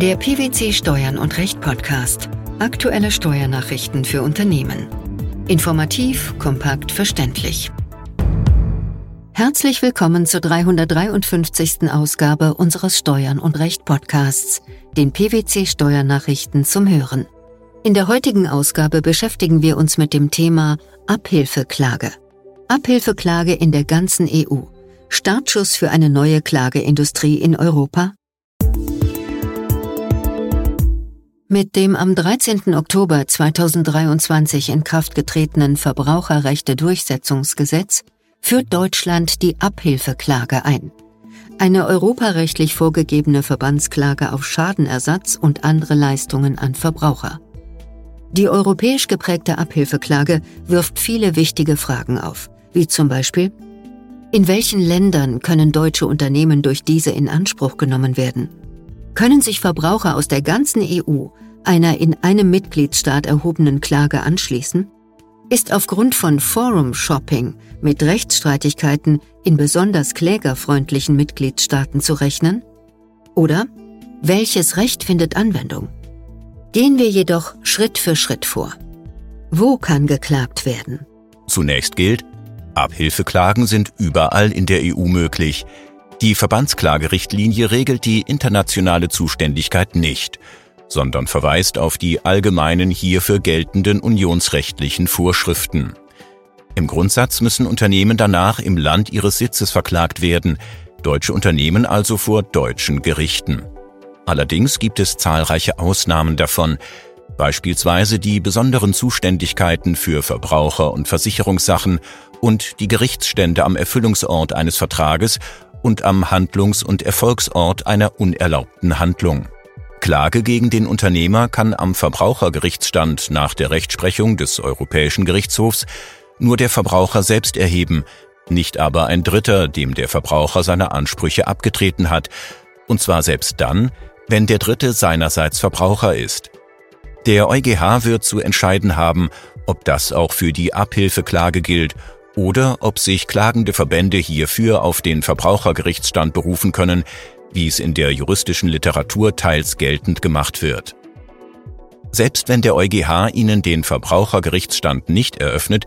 Der PwC Steuern und Recht Podcast. Aktuelle Steuernachrichten für Unternehmen. Informativ, kompakt, verständlich. Herzlich willkommen zur 353. Ausgabe unseres Steuern und Recht Podcasts, den PwC Steuernachrichten zum Hören. In der heutigen Ausgabe beschäftigen wir uns mit dem Thema Abhilfeklage. Abhilfeklage in der ganzen EU. Startschuss für eine neue Klageindustrie in Europa? Mit dem am 13. Oktober 2023 in Kraft getretenen Verbraucherrechte-Durchsetzungsgesetz führt Deutschland die Abhilfeklage ein. Eine europarechtlich vorgegebene Verbandsklage auf Schadenersatz und andere Leistungen an Verbraucher. Die europäisch geprägte Abhilfeklage wirft viele wichtige Fragen auf, wie zum Beispiel, in welchen Ländern können deutsche Unternehmen durch diese in Anspruch genommen werden? Können sich Verbraucher aus der ganzen EU einer in einem Mitgliedstaat erhobenen Klage anschließen? Ist aufgrund von Forum-Shopping mit Rechtsstreitigkeiten in besonders klägerfreundlichen Mitgliedstaaten zu rechnen? Oder welches Recht findet Anwendung? Gehen wir jedoch Schritt für Schritt vor. Wo kann geklagt werden? Zunächst gilt, Abhilfeklagen sind überall in der EU möglich, die Verbandsklagerichtlinie regelt die internationale Zuständigkeit nicht, sondern verweist auf die allgemeinen hierfür geltenden unionsrechtlichen Vorschriften. Im Grundsatz müssen Unternehmen danach im Land ihres Sitzes verklagt werden, deutsche Unternehmen also vor deutschen Gerichten. Allerdings gibt es zahlreiche Ausnahmen davon, beispielsweise die besonderen Zuständigkeiten für Verbraucher- und Versicherungssachen und die Gerichtsstände am Erfüllungsort eines Vertrages und am Handlungs- und Erfolgsort einer unerlaubten Handlung. Klage gegen den Unternehmer kann am Verbrauchergerichtsstand nach der Rechtsprechung des Europäischen Gerichtshofs nur der Verbraucher selbst erheben, nicht aber ein Dritter, dem der Verbraucher seine Ansprüche abgetreten hat, und zwar selbst dann, wenn der Dritte seinerseits Verbraucher ist. Der EuGH wird zu entscheiden haben, ob das auch für die Abhilfeklage gilt oder ob sich klagende Verbände hierfür auf den Verbrauchergerichtsstand berufen können, wie es in der juristischen Literatur teils geltend gemacht wird. Selbst wenn der EuGH ihnen den Verbrauchergerichtsstand nicht eröffnet,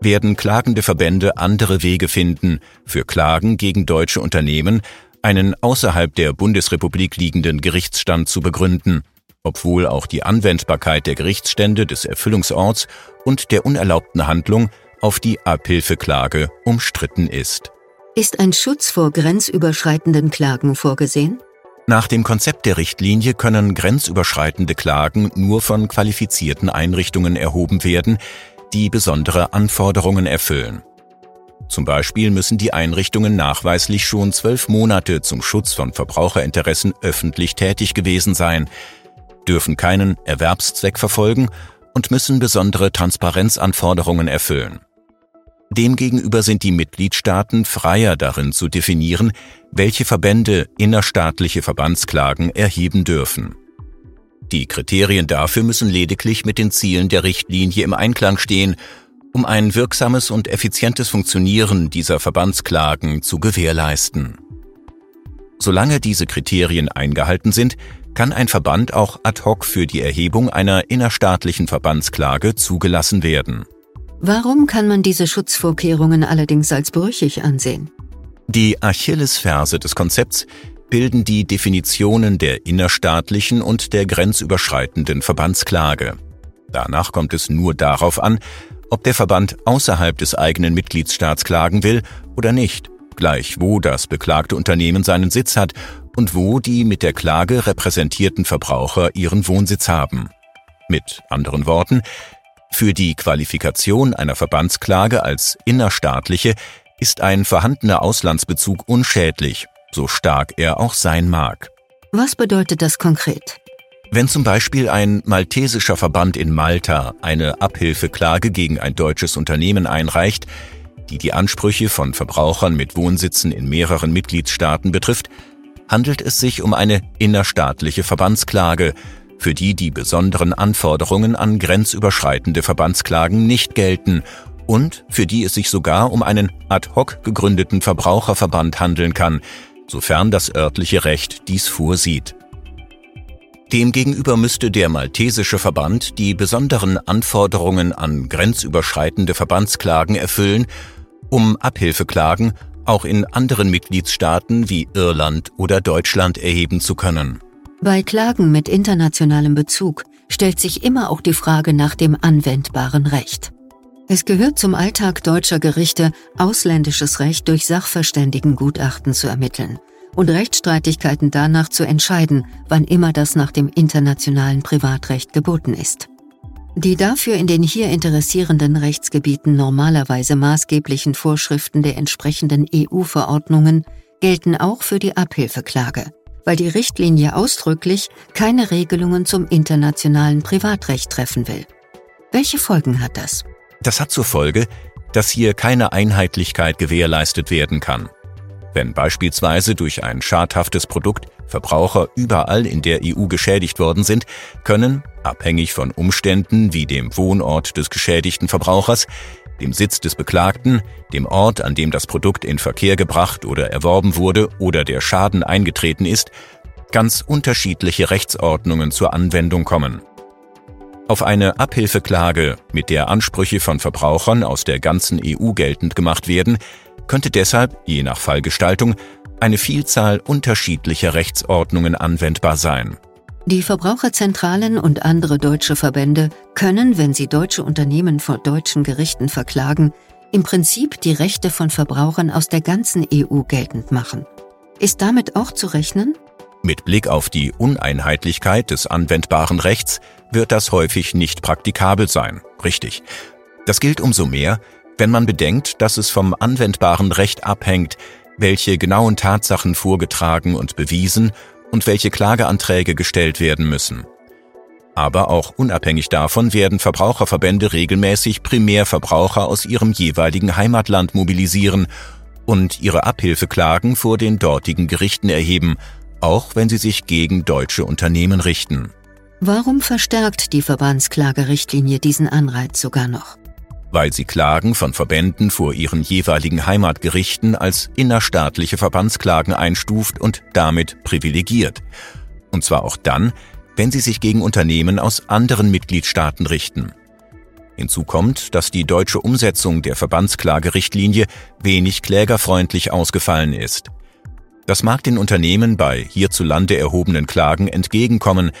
werden klagende Verbände andere Wege finden, für Klagen gegen deutsche Unternehmen einen außerhalb der Bundesrepublik liegenden Gerichtsstand zu begründen, obwohl auch die Anwendbarkeit der Gerichtsstände des Erfüllungsorts und der unerlaubten Handlung auf die Abhilfeklage umstritten ist. Ist ein Schutz vor grenzüberschreitenden Klagen vorgesehen? Nach dem Konzept der Richtlinie können grenzüberschreitende Klagen nur von qualifizierten Einrichtungen erhoben werden, die besondere Anforderungen erfüllen. Zum Beispiel müssen die Einrichtungen nachweislich schon zwölf Monate zum Schutz von Verbraucherinteressen öffentlich tätig gewesen sein, dürfen keinen Erwerbszweck verfolgen und müssen besondere Transparenzanforderungen erfüllen. Demgegenüber sind die Mitgliedstaaten freier darin zu definieren, welche Verbände innerstaatliche Verbandsklagen erheben dürfen. Die Kriterien dafür müssen lediglich mit den Zielen der Richtlinie im Einklang stehen, um ein wirksames und effizientes Funktionieren dieser Verbandsklagen zu gewährleisten. Solange diese Kriterien eingehalten sind, kann ein Verband auch ad hoc für die Erhebung einer innerstaatlichen Verbandsklage zugelassen werden. Warum kann man diese Schutzvorkehrungen allerdings als brüchig ansehen? Die Achillesferse des Konzepts bilden die Definitionen der innerstaatlichen und der grenzüberschreitenden Verbandsklage. Danach kommt es nur darauf an, ob der Verband außerhalb des eigenen Mitgliedstaats klagen will oder nicht, gleich wo das beklagte Unternehmen seinen Sitz hat und wo die mit der Klage repräsentierten Verbraucher ihren Wohnsitz haben. Mit anderen Worten, für die Qualifikation einer Verbandsklage als innerstaatliche ist ein vorhandener Auslandsbezug unschädlich, so stark er auch sein mag. Was bedeutet das konkret? Wenn zum Beispiel ein maltesischer Verband in Malta eine Abhilfeklage gegen ein deutsches Unternehmen einreicht, die die Ansprüche von Verbrauchern mit Wohnsitzen in mehreren Mitgliedstaaten betrifft, handelt es sich um eine innerstaatliche Verbandsklage, für die die besonderen Anforderungen an grenzüberschreitende Verbandsklagen nicht gelten und für die es sich sogar um einen ad hoc gegründeten Verbraucherverband handeln kann, sofern das örtliche Recht dies vorsieht. Demgegenüber müsste der maltesische Verband die besonderen Anforderungen an grenzüberschreitende Verbandsklagen erfüllen, um Abhilfeklagen auch in anderen Mitgliedstaaten wie Irland oder Deutschland erheben zu können. Bei Klagen mit internationalem Bezug stellt sich immer auch die Frage nach dem anwendbaren Recht. Es gehört zum Alltag deutscher Gerichte, ausländisches Recht durch Sachverständigengutachten zu ermitteln und Rechtsstreitigkeiten danach zu entscheiden, wann immer das nach dem internationalen Privatrecht geboten ist. Die dafür in den hier interessierenden Rechtsgebieten normalerweise maßgeblichen Vorschriften der entsprechenden EU-Verordnungen gelten auch für die Abhilfeklage, weil die Richtlinie ausdrücklich keine Regelungen zum internationalen Privatrecht treffen will. Welche Folgen hat das? Das hat zur Folge, dass hier keine Einheitlichkeit gewährleistet werden kann. Wenn beispielsweise durch ein schadhaftes Produkt Verbraucher überall in der EU geschädigt worden sind, können, abhängig von Umständen wie dem Wohnort des geschädigten Verbrauchers, dem Sitz des Beklagten, dem Ort, an dem das Produkt in Verkehr gebracht oder erworben wurde oder der Schaden eingetreten ist, ganz unterschiedliche Rechtsordnungen zur Anwendung kommen. Auf eine Abhilfeklage, mit der Ansprüche von Verbrauchern aus der ganzen EU geltend gemacht werden, könnte deshalb, je nach Fallgestaltung, eine Vielzahl unterschiedlicher Rechtsordnungen anwendbar sein. Die Verbraucherzentralen und andere deutsche Verbände können, wenn sie deutsche Unternehmen vor deutschen Gerichten verklagen, im Prinzip die Rechte von Verbrauchern aus der ganzen EU geltend machen. Ist damit auch zu rechnen? Mit Blick auf die Uneinheitlichkeit des anwendbaren Rechts wird das häufig nicht praktikabel sein, richtig. Das gilt umso mehr, wenn man bedenkt, dass es vom anwendbaren Recht abhängt, welche genauen Tatsachen vorgetragen und bewiesen und welche Klageanträge gestellt werden müssen. Aber auch unabhängig davon werden Verbraucherverbände regelmäßig Primärverbraucher aus ihrem jeweiligen Heimatland mobilisieren und ihre Abhilfeklagen vor den dortigen Gerichten erheben, auch wenn sie sich gegen deutsche Unternehmen richten. Warum verstärkt die Verbandsklagerichtlinie diesen Anreiz sogar noch? Weil sie Klagen von Verbänden vor ihren jeweiligen Heimatgerichten als innerstaatliche Verbandsklagen einstuft und damit privilegiert. Und zwar auch dann, wenn sie sich gegen Unternehmen aus anderen Mitgliedstaaten richten. Hinzu kommt, dass die deutsche Umsetzung der Verbandsklagerichtlinie wenig klägerfreundlich ausgefallen ist. Das mag den Unternehmen bei hierzulande erhobenen Klagen entgegenkommen,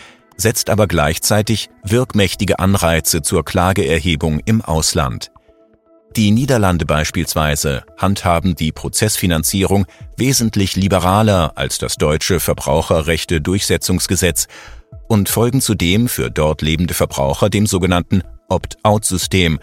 setzt aber gleichzeitig wirkmächtige Anreize zur Klageerhebung im Ausland. Die Niederlande beispielsweise handhaben die Prozessfinanzierung wesentlich liberaler als das deutsche Verbraucherrechte-Durchsetzungsgesetz und folgen zudem für dort lebende Verbraucher dem sogenannten Opt-out-System,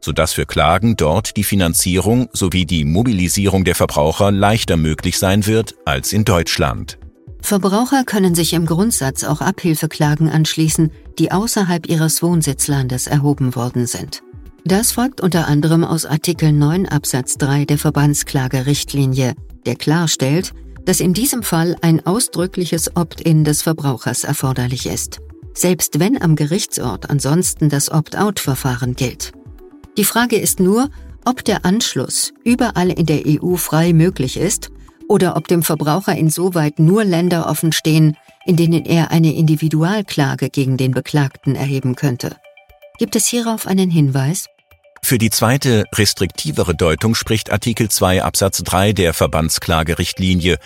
sodass für Klagen dort die Finanzierung sowie die Mobilisierung der Verbraucher leichter möglich sein wird als in Deutschland. Verbraucher können sich im Grundsatz auch Abhilfeklagen anschließen, die außerhalb ihres Wohnsitzlandes erhoben worden sind. Das folgt unter anderem aus Artikel 9 Absatz 3 der Verbandsklagerichtlinie, der klarstellt, dass in diesem Fall ein ausdrückliches Opt-in des Verbrauchers erforderlich ist, selbst wenn am Gerichtsort ansonsten das Opt-out-Verfahren gilt. Die Frage ist nur, ob der Anschluss überall in der EU frei möglich ist oder ob dem Verbraucher insoweit nur Länder offen stehen, in denen er eine Individualklage gegen den Beklagten erheben könnte. Gibt es hierauf einen Hinweis? Für die zweite, restriktivere Deutung spricht Artikel 2 Absatz 3 der Verbandsklagerichtlinie,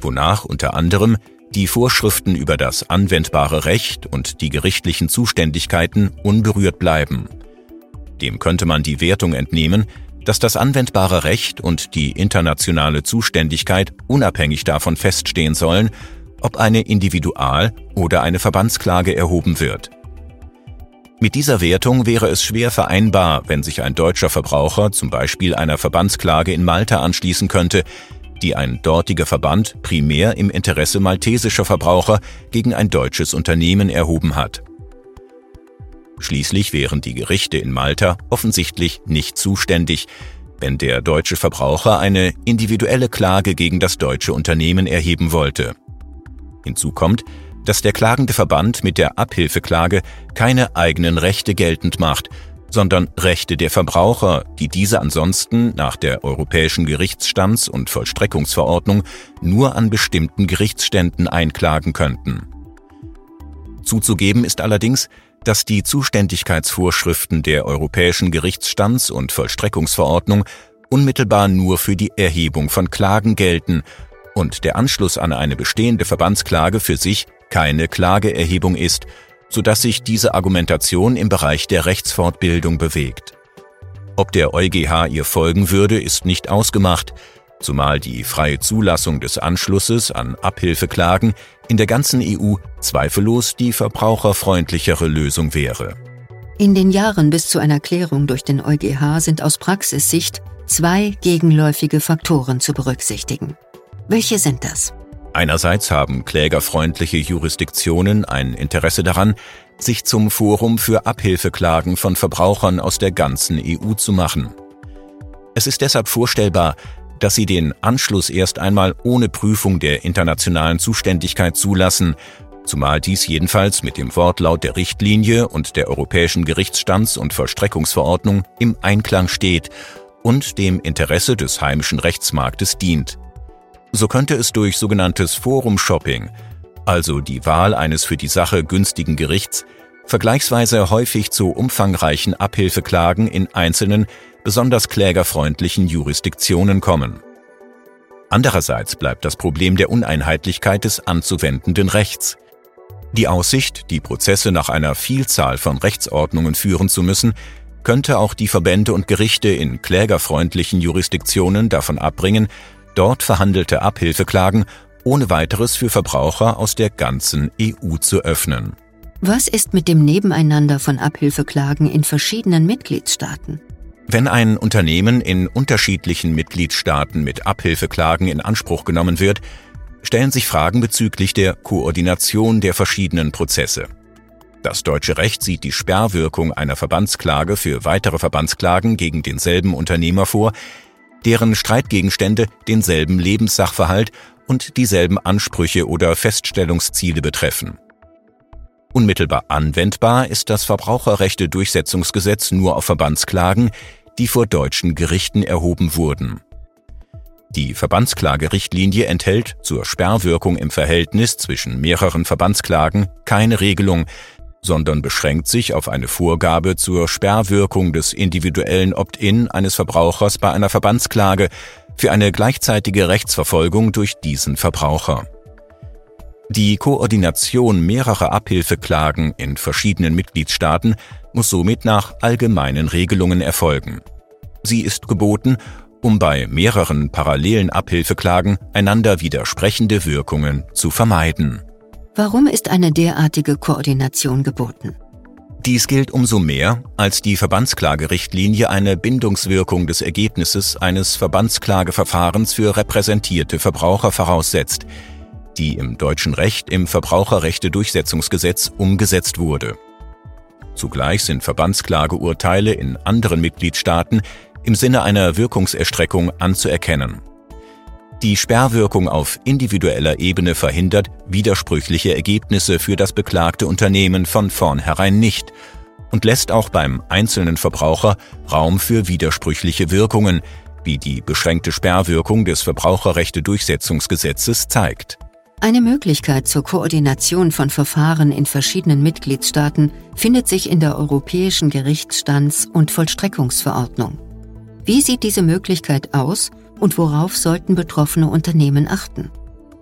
wonach unter anderem die Vorschriften über das anwendbare Recht und die gerichtlichen Zuständigkeiten unberührt bleiben. Dem könnte man die Wertung entnehmen, dass das anwendbare Recht und die internationale Zuständigkeit unabhängig davon feststehen sollen, ob eine Individual- oder eine Verbandsklage erhoben wird. Mit dieser Wertung wäre es schwer vereinbar, wenn sich ein deutscher Verbraucher zum Beispiel einer Verbandsklage in Malta anschließen könnte, die ein dortiger Verband primär im Interesse maltesischer Verbraucher gegen ein deutsches Unternehmen erhoben hat. Schließlich wären die Gerichte in Malta offensichtlich nicht zuständig, wenn der deutsche Verbraucher eine individuelle Klage gegen das deutsche Unternehmen erheben wollte. Hinzu kommt, dass der klagende Verband mit der Abhilfeklage keine eigenen Rechte geltend macht, sondern Rechte der Verbraucher, die diese ansonsten nach der Europäischen Gerichtsstands- und Vollstreckungsverordnung nur an bestimmten Gerichtsständen einklagen könnten. Zuzugeben ist allerdings, dass die Zuständigkeitsvorschriften der Europäischen Gerichtsstands- und Vollstreckungsverordnung unmittelbar nur für die Erhebung von Klagen gelten und der Anschluss an eine bestehende Verbandsklage für sich keine Klageerhebung ist, so dass sich diese Argumentation im Bereich der Rechtsfortbildung bewegt. Ob der EuGH ihr folgen würde, ist nicht ausgemacht, zumal die freie Zulassung des Anschlusses an Abhilfeklagen in der ganzen EU zweifellos die verbraucherfreundlichere Lösung wäre. In den Jahren bis zu einer Klärung durch den EuGH sind aus Praxissicht zwei gegenläufige Faktoren zu berücksichtigen. Welche sind das? Einerseits haben klägerfreundliche Jurisdiktionen ein Interesse daran, sich zum Forum für Abhilfeklagen von Verbrauchern aus der ganzen EU zu machen. Es ist deshalb vorstellbar, dass sie den Anschluss erst einmal ohne Prüfung der internationalen Zuständigkeit zulassen, zumal dies jedenfalls mit dem Wortlaut der Richtlinie und der Europäischen Gerichtsstands- und Vollstreckungsverordnung im Einklang steht und dem Interesse des heimischen Rechtsmarktes dient. So könnte es durch sogenanntes Forum-Shopping, also die Wahl eines für die Sache günstigen Gerichts, vergleichsweise häufig zu umfangreichen Abhilfeklagen in einzelnen, besonders klägerfreundlichen Jurisdiktionen kommen. Andererseits bleibt das Problem der Uneinheitlichkeit des anzuwendenden Rechts. Die Aussicht, die Prozesse nach einer Vielzahl von Rechtsordnungen führen zu müssen, könnte auch die Verbände und Gerichte in klägerfreundlichen Jurisdiktionen davon abbringen, dort verhandelte Abhilfeklagen ohne weiteres für Verbraucher aus der ganzen EU zu öffnen. Was ist mit dem Nebeneinander von Abhilfeklagen in verschiedenen Mitgliedstaaten? Wenn ein Unternehmen in unterschiedlichen Mitgliedstaaten mit Abhilfeklagen in Anspruch genommen wird, stellen sich Fragen bezüglich der Koordination der verschiedenen Prozesse. Das deutsche Recht sieht die Sperrwirkung einer Verbandsklage für weitere Verbandsklagen gegen denselben Unternehmer vor, deren Streitgegenstände denselben Lebenssachverhalt und dieselben Ansprüche oder Feststellungsziele betreffen. Unmittelbar anwendbar ist das Verbraucherrechte-Durchsetzungsgesetz nur auf Verbandsklagen, die vor deutschen Gerichten erhoben wurden. Die Verbandsklagerichtlinie enthält zur Sperrwirkung im Verhältnis zwischen mehreren Verbandsklagen keine Regelung, sondern beschränkt sich auf eine Vorgabe zur Sperrwirkung des individuellen Opt-in eines Verbrauchers bei einer Verbandsklage für eine gleichzeitige Rechtsverfolgung durch diesen Verbraucher. Die Koordination mehrerer Abhilfeklagen in verschiedenen Mitgliedstaaten muss somit nach allgemeinen Regelungen erfolgen. Sie ist geboten, um bei mehreren parallelen Abhilfeklagen einander widersprechende Wirkungen zu vermeiden. Warum ist eine derartige Koordination geboten? Dies gilt umso mehr, als die Verbandsklagerichtlinie eine Bindungswirkung des Ergebnisses eines Verbandsklageverfahrens für repräsentierte Verbraucher voraussetzt, die im deutschen Recht im Verbraucherrechte-Durchsetzungsgesetz umgesetzt wurde. Zugleich sind Verbandsklageurteile in anderen Mitgliedstaaten im Sinne einer Wirkungserstreckung anzuerkennen. Die Sperrwirkung auf individueller Ebene verhindert widersprüchliche Ergebnisse für das beklagte Unternehmen von vornherein nicht und lässt auch beim einzelnen Verbraucher Raum für widersprüchliche Wirkungen, wie die beschränkte Sperrwirkung des Verbraucherrechte-Durchsetzungsgesetzes zeigt. Eine Möglichkeit zur Koordination von Verfahren in verschiedenen Mitgliedstaaten findet sich in der Europäischen Gerichtsstands- und Vollstreckungsverordnung. Wie sieht diese Möglichkeit aus und worauf sollten betroffene Unternehmen achten?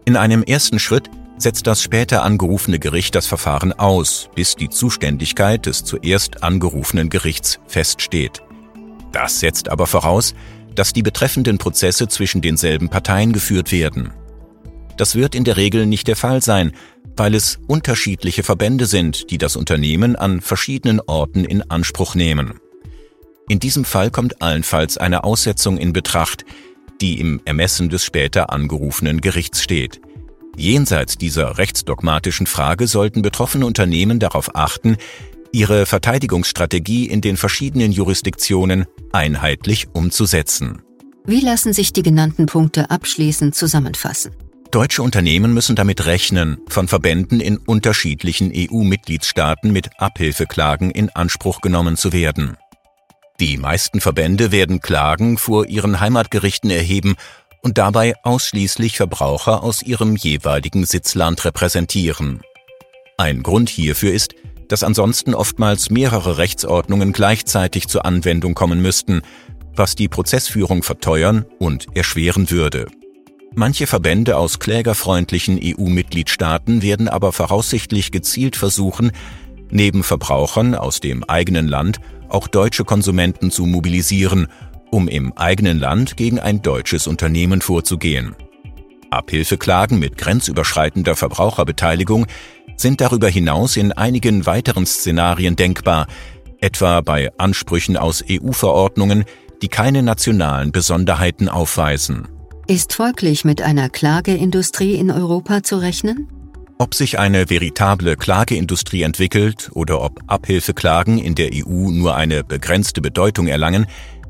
In einem ersten Schritt setzt das später angerufene Gericht das Verfahren aus, bis die Zuständigkeit des zuerst angerufenen Gerichts feststeht. Das setzt aber voraus, dass die betreffenden Prozesse zwischen denselben Parteien geführt werden. Das wird in der Regel nicht der Fall sein, weil es unterschiedliche Verbände sind, die das Unternehmen an verschiedenen Orten in Anspruch nehmen. In diesem Fall kommt allenfalls eine Aussetzung in Betracht, die im Ermessen des später angerufenen Gerichts steht. Jenseits dieser rechtsdogmatischen Frage sollten betroffene Unternehmen darauf achten, ihre Verteidigungsstrategie in den verschiedenen Jurisdiktionen einheitlich umzusetzen. Wie lassen sich die genannten Punkte abschließend zusammenfassen? Deutsche Unternehmen müssen damit rechnen, von Verbänden in unterschiedlichen EU-Mitgliedstaaten mit Abhilfeklagen in Anspruch genommen zu werden. Die meisten Verbände werden Klagen vor ihren Heimatgerichten erheben und dabei ausschließlich Verbraucher aus ihrem jeweiligen Sitzland repräsentieren. Ein Grund hierfür ist, dass ansonsten oftmals mehrere Rechtsordnungen gleichzeitig zur Anwendung kommen müssten, was die Prozessführung verteuern und erschweren würde. Manche Verbände aus klägerfreundlichen EU-Mitgliedstaaten werden aber voraussichtlich gezielt versuchen, neben Verbrauchern aus dem eigenen Land auch deutsche Konsumenten zu mobilisieren, um im eigenen Land gegen ein deutsches Unternehmen vorzugehen. Abhilfeklagen mit grenzüberschreitender Verbraucherbeteiligung sind darüber hinaus in einigen weiteren Szenarien denkbar, etwa bei Ansprüchen aus EU-Verordnungen, die keine nationalen Besonderheiten aufweisen. Ist folglich mit einer Klageindustrie in Europa zu rechnen? Ob sich eine veritable Klageindustrie entwickelt oder ob Abhilfeklagen in der EU nur eine begrenzte Bedeutung erlangen,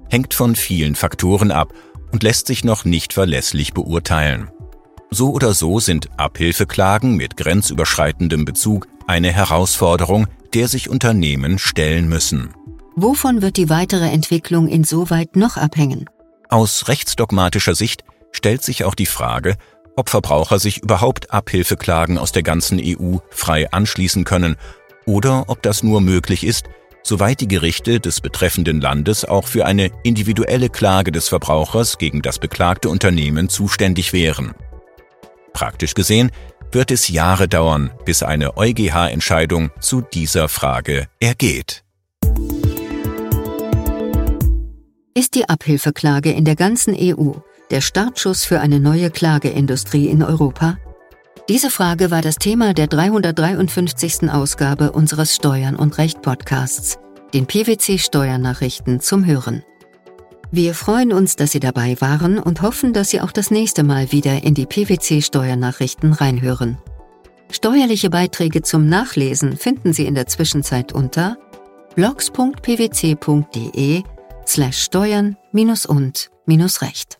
hängt von vielen Faktoren ab und lässt sich noch nicht verlässlich beurteilen. So oder so sind Abhilfeklagen mit grenzüberschreitendem Bezug eine Herausforderung, der sich Unternehmen stellen müssen. Wovon wird die weitere Entwicklung insoweit noch abhängen? Aus rechtsdogmatischer Sicht stellt sich auch die Frage, ob Verbraucher sich überhaupt Abhilfeklagen aus der ganzen EU frei anschließen können oder ob das nur möglich ist, soweit die Gerichte des betreffenden Landes auch für eine individuelle Klage des Verbrauchers gegen das beklagte Unternehmen zuständig wären. Praktisch gesehen wird es Jahre dauern, bis eine EuGH-Entscheidung zu dieser Frage ergeht. Ist die Abhilfeklage in der ganzen EU der Startschuss für eine neue Klageindustrie in Europa? Diese Frage war das Thema der 353. Ausgabe unseres Steuern und Recht Podcasts, den PwC Steuernachrichten zum Hören. Wir freuen uns, dass Sie dabei waren und hoffen, dass Sie auch das nächste Mal wieder in die PwC Steuernachrichten reinhören. Steuerliche Beiträge zum Nachlesen finden Sie in der Zwischenzeit unter blogs.pwc.de slash steuern und recht.